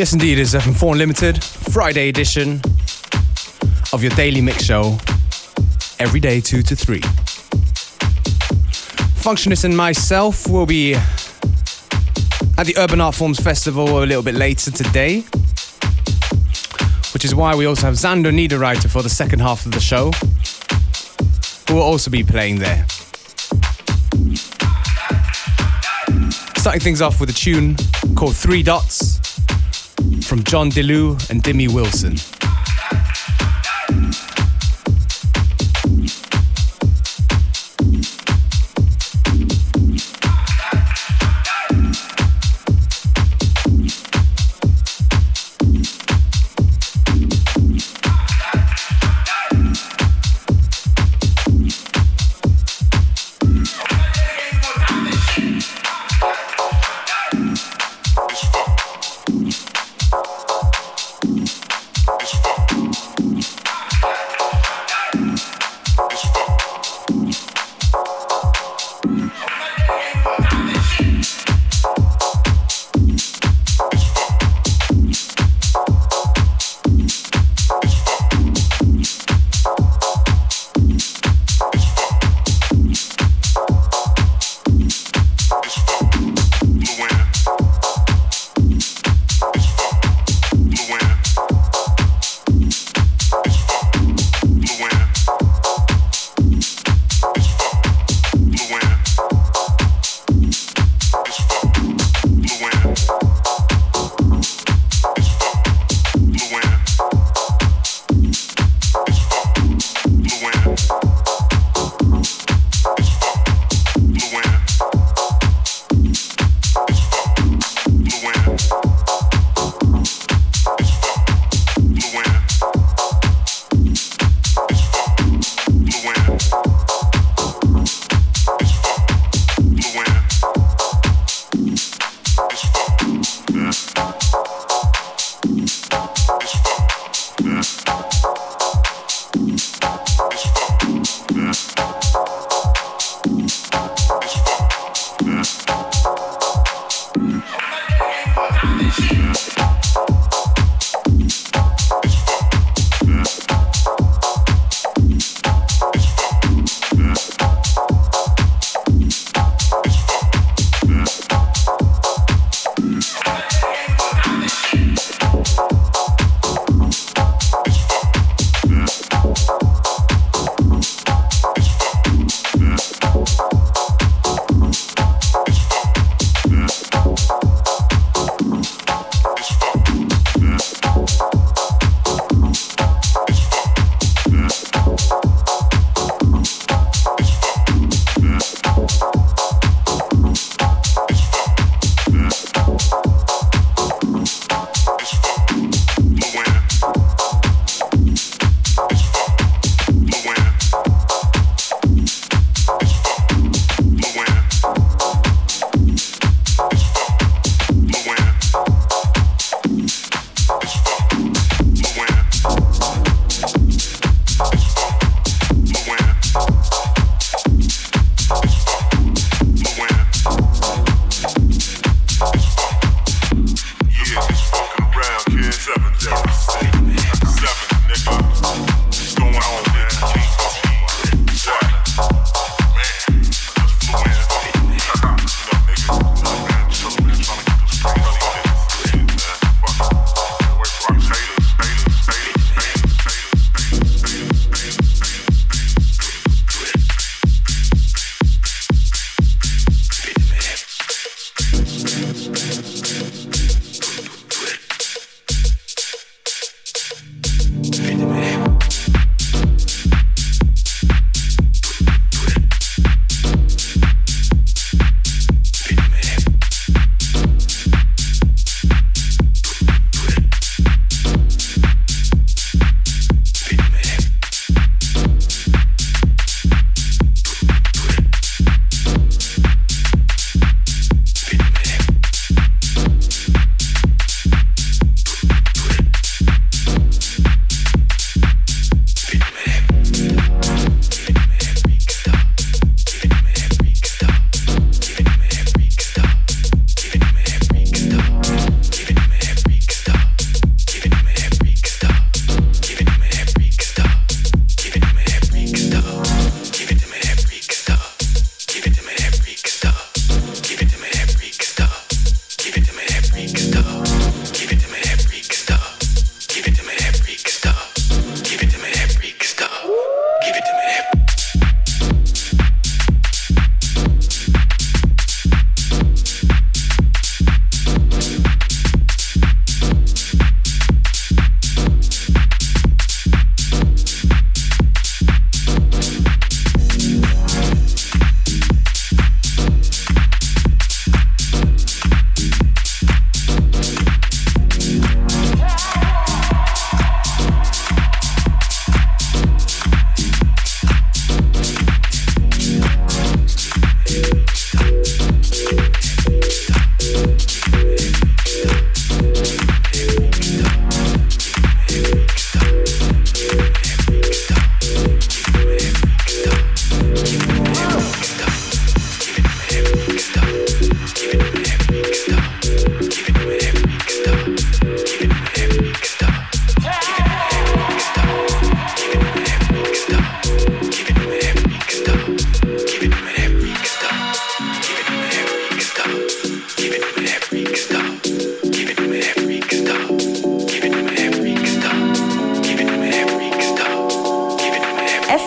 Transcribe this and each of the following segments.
Yes, indeed, it's FM4 Unlimited, Friday edition of your daily mix show, every day 2 to 3. Functionist and myself will be at the Urban Art Forms Festival a little bit later today, which is why we also have Xander Niederreiter for the second half of the show, who will also be playing there. Starting things off with a tune called Three Dots from John DeLu and Dimmy Wilson.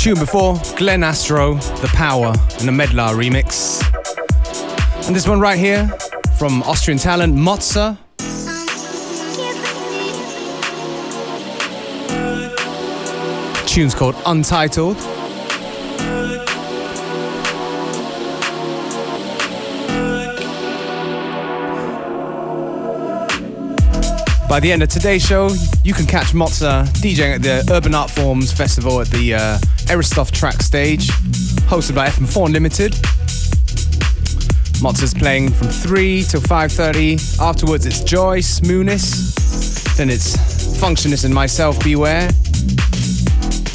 Tune before, Glen Astro, The Power, and the Medlar remix. And this one right here from Austrian talent Motza. Tune's called Untitled. By the end of today's show, you can catch Motza DJing at the Urban Art Forms Festival at the uh, track stage, hosted by FM4 Unlimited. Motza's playing from 3 till 5.30. Afterwards, it's Joyce, Moonis. Then it's Functionist and myself, Beware.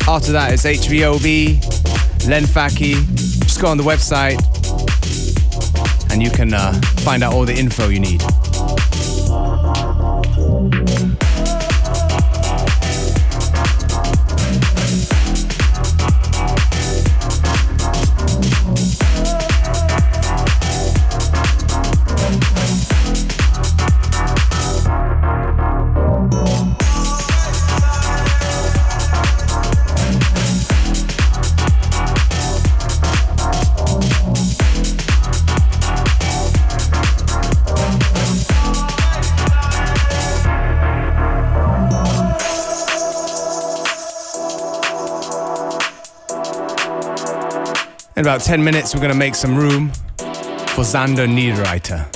After that, it's HVOB, Len Faki. Just go on the website and you can uh, find out all the info you need. About 10 minutes, we're going to make some room for Xander Niederreiter.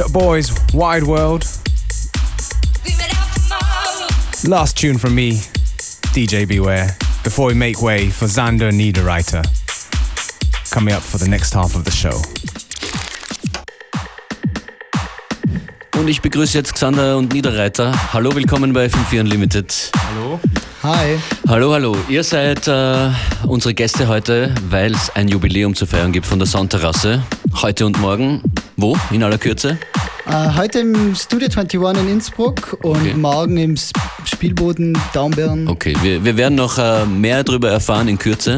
Sweatshop Boys, Wide World. Last tune from me, DJ Beware, before we make way for Xander Niederreiter. Coming up for the next half of the show. Und ich begrüße jetzt Xander und Niederreiter. Hallo, willkommen bei FM4 Unlimited. Hallo. Hi. Hallo, hallo. Ihr seid äh, unsere Gäste heute, weil es ein Jubiläum zu feiern gibt von der Sonnterrasse. Heute und morgen. Wo? In aller Kürze? Äh, heute im Studio 21 in Innsbruck und Okay. morgen im Spielboden Daumbern. Okay, wir, wir werden noch äh, mehr darüber erfahren in Kürze.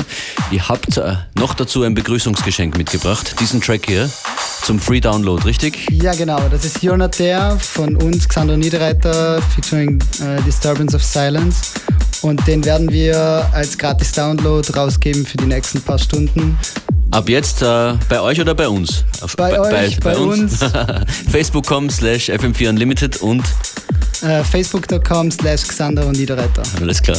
Ihr habt äh, noch dazu ein Begrüßungsgeschenk mitgebracht. Diesen Track hier zum Free Download, richtig? Ja, genau. Das ist You're Not There von uns, Xander Niederreiter, featuring äh, Disturbance of Silence. Und den werden wir als Gratis-Download rausgeben für die nächsten paar Stunden. Ab jetzt äh, bei euch oder bei uns? Auf- Bei euch, bei uns. Facebook.com slash FM4 Unlimited und Äh, Facebook.com slash Xander und Niederreiter. alles klar.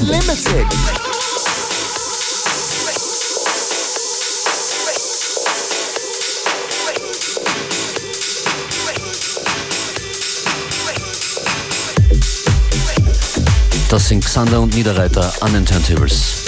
Limited. Das sind Xander und Niederreiter an den Turntables.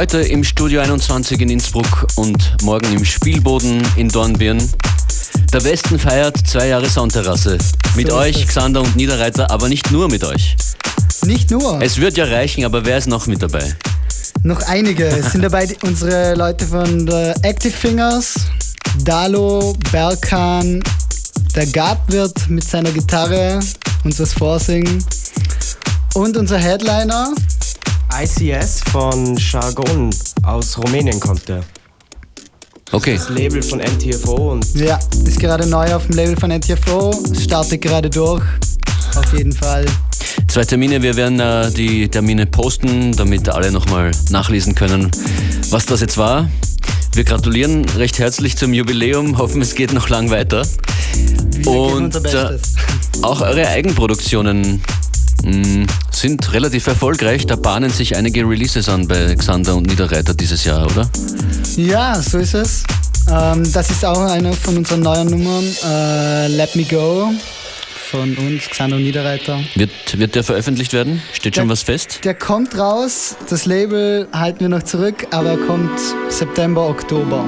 Heute im Studio 21 in Innsbruck und morgen im Spielboden in Dornbirn. Der Westen feiert zwei Jahre Soundterrasse. Mit So euch. Xander und Niederreiter, aber nicht nur mit euch. Nicht nur, Es wird ja reichen, aber wer ist noch mit dabei? noch einige. Es sind dabei unsere Leute von der Active Fingers, Dalo, Berkan, der Gab wird mit seiner Gitarre uns was vorsingen und unser Headliner, ICS von Jargon aus Rumänien kommt der. Okay, Das Label von NTFO und ja, ist gerade neu auf dem Label von NTFO, startet gerade durch. Auf jeden Fall. zwei Termine. Wir werden äh, die Termine posten, damit alle nochmal nachlesen können, was das jetzt war. Wir gratulieren recht herzlich zum Jubiläum, hoffen es geht noch lang weiter. Wir geben Und unser äh, Bestes. auch eure Eigenproduktionen mh, sind relativ erfolgreich. Da bahnen sich einige Releases an bei Xander und Niederreiter dieses Jahr, oder? Ja, so ist es. Ähm, das ist auch eine von unseren neuen Nummern, äh, Let Me Go von uns, Xander Niederreiter. Wird, wird der veröffentlicht werden? Steht schon Der- was fest? Der kommt raus, das Label halten wir noch zurück, aber er kommt September, Oktober.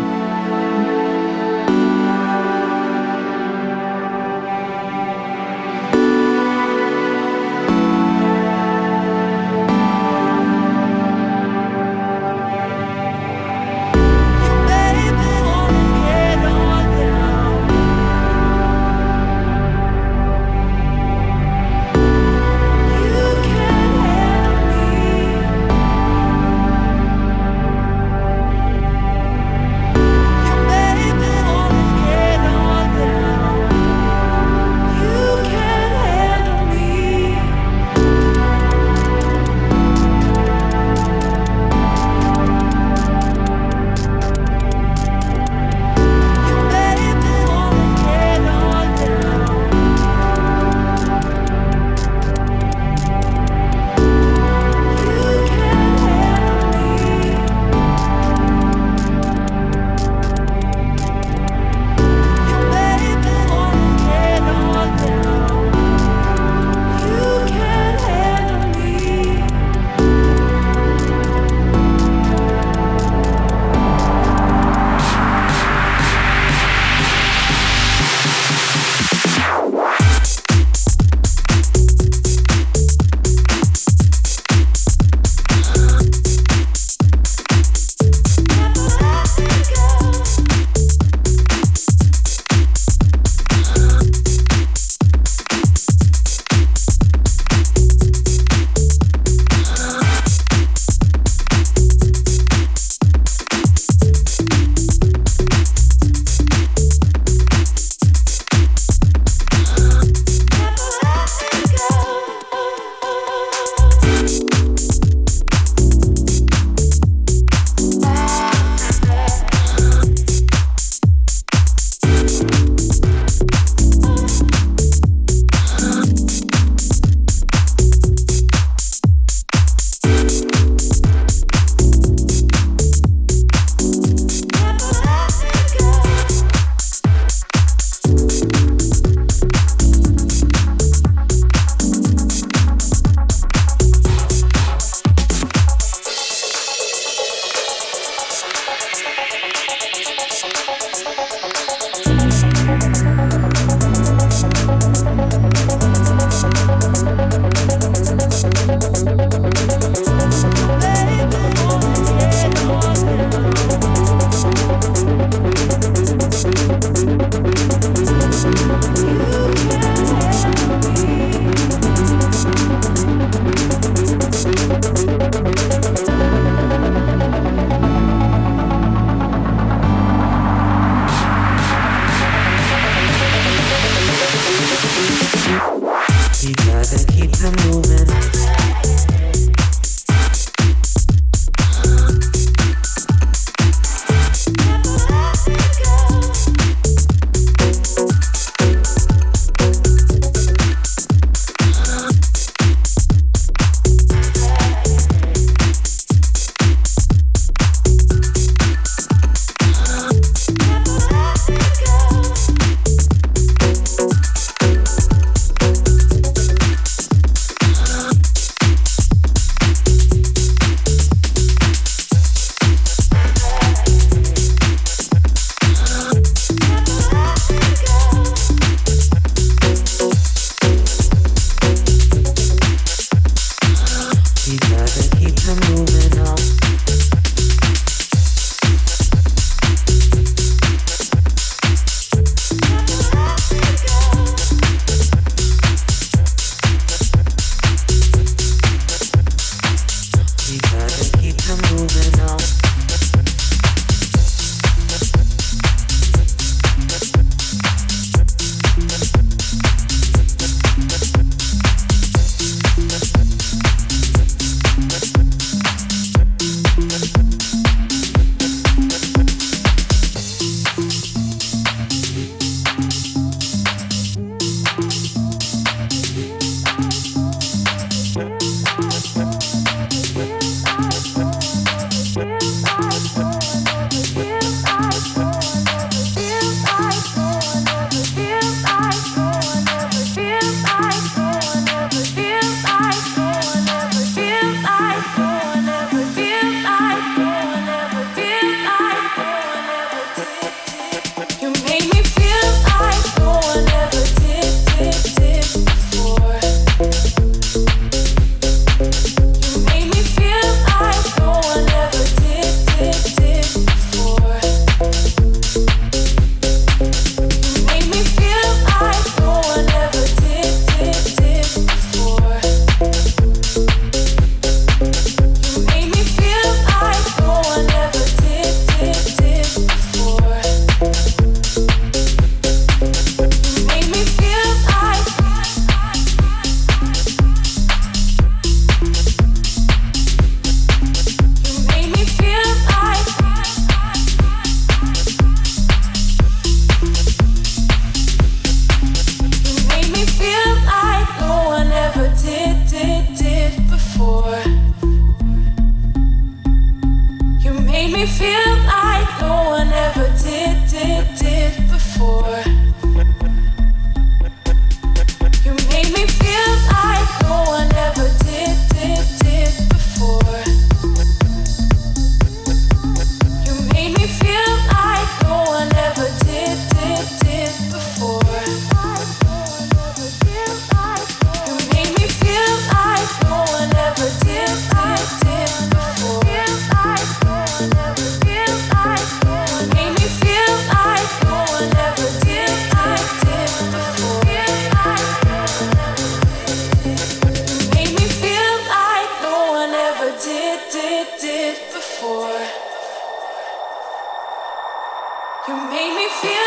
You made me feel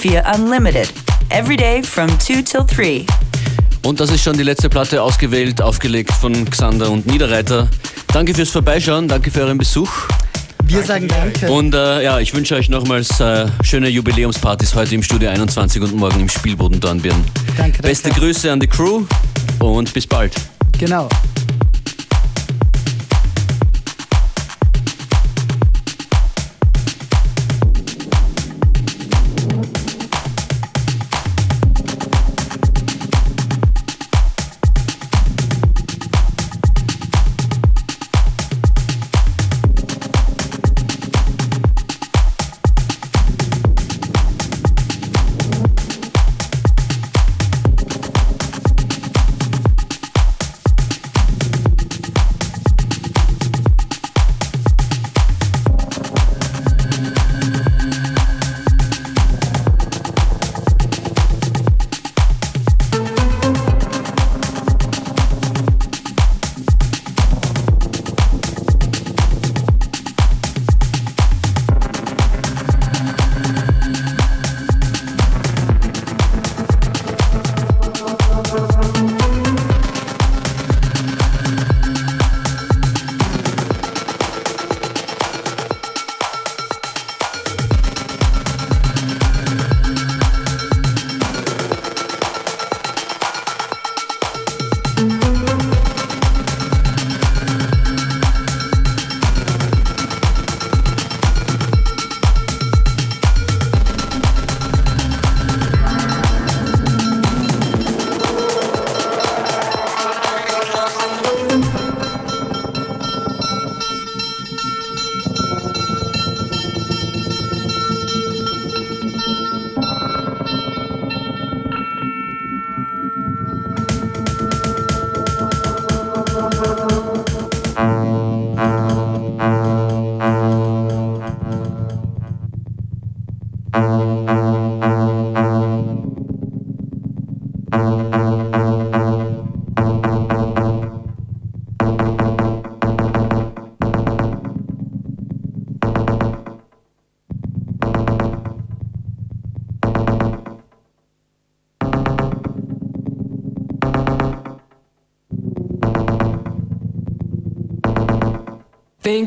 FM4 Unlimited. Every day from 2 till 3. Und das ist schon die letzte Platte ausgewählt, aufgelegt von Xander und Niederreiter. Danke fürs Vorbeischauen, danke für euren Besuch. Wir sagen Danke. Und äh, ja, ich wünsche euch nochmals äh, schöne Jubiläumspartys heute im Studio 21 und morgen im Spielboden Dornbirn. Danke, danke. Beste Grüße an die Crew und bis bald. Genau.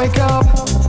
Break up